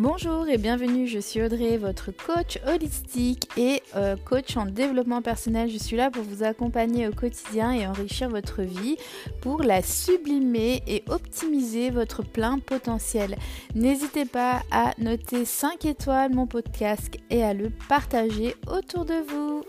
Bonjour et bienvenue, je suis Audrey, votre coach holistique et euh, coach en développement personnel. Je suis là pour vous accompagner au quotidien et enrichir votre vie, pour la sublimer et optimiser votre plein potentiel. N'hésitez pas à noter 5 étoiles mon podcast et à le partager autour de vous.